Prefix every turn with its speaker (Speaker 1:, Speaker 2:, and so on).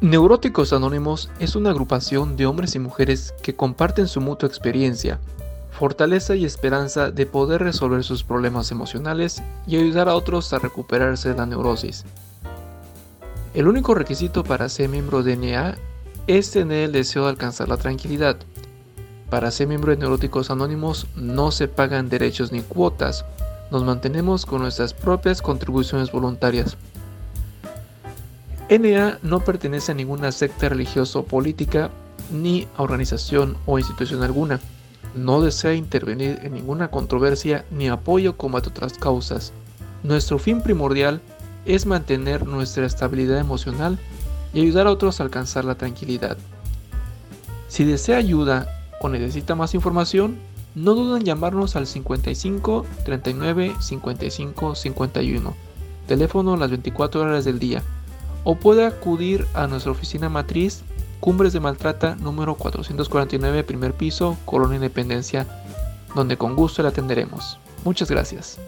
Speaker 1: Neuróticos Anónimos es una agrupación de hombres y mujeres que comparten su mutua experiencia, fortaleza y esperanza de poder resolver sus problemas emocionales y ayudar a otros a recuperarse de la neurosis. El único requisito para ser miembro de NEA es tener el deseo de alcanzar la tranquilidad. Para ser miembro de Neuróticos Anónimos no se pagan derechos ni cuotas, nos mantenemos con nuestras propias contribuciones voluntarias. NA no pertenece a ninguna secta religiosa o política, ni a organización o institución alguna. No desea intervenir en ninguna controversia ni apoyo combate otras causas. Nuestro fin primordial es mantener nuestra estabilidad emocional y ayudar a otros a alcanzar la tranquilidad. Si desea ayuda o necesita más información, no duden en llamarnos al 55 39 55 51, teléfono las 24 horas del día o puede acudir a nuestra oficina matriz Cumbres de Maltrata número 449, primer piso, Colonia Independencia, donde con gusto le atenderemos. Muchas gracias.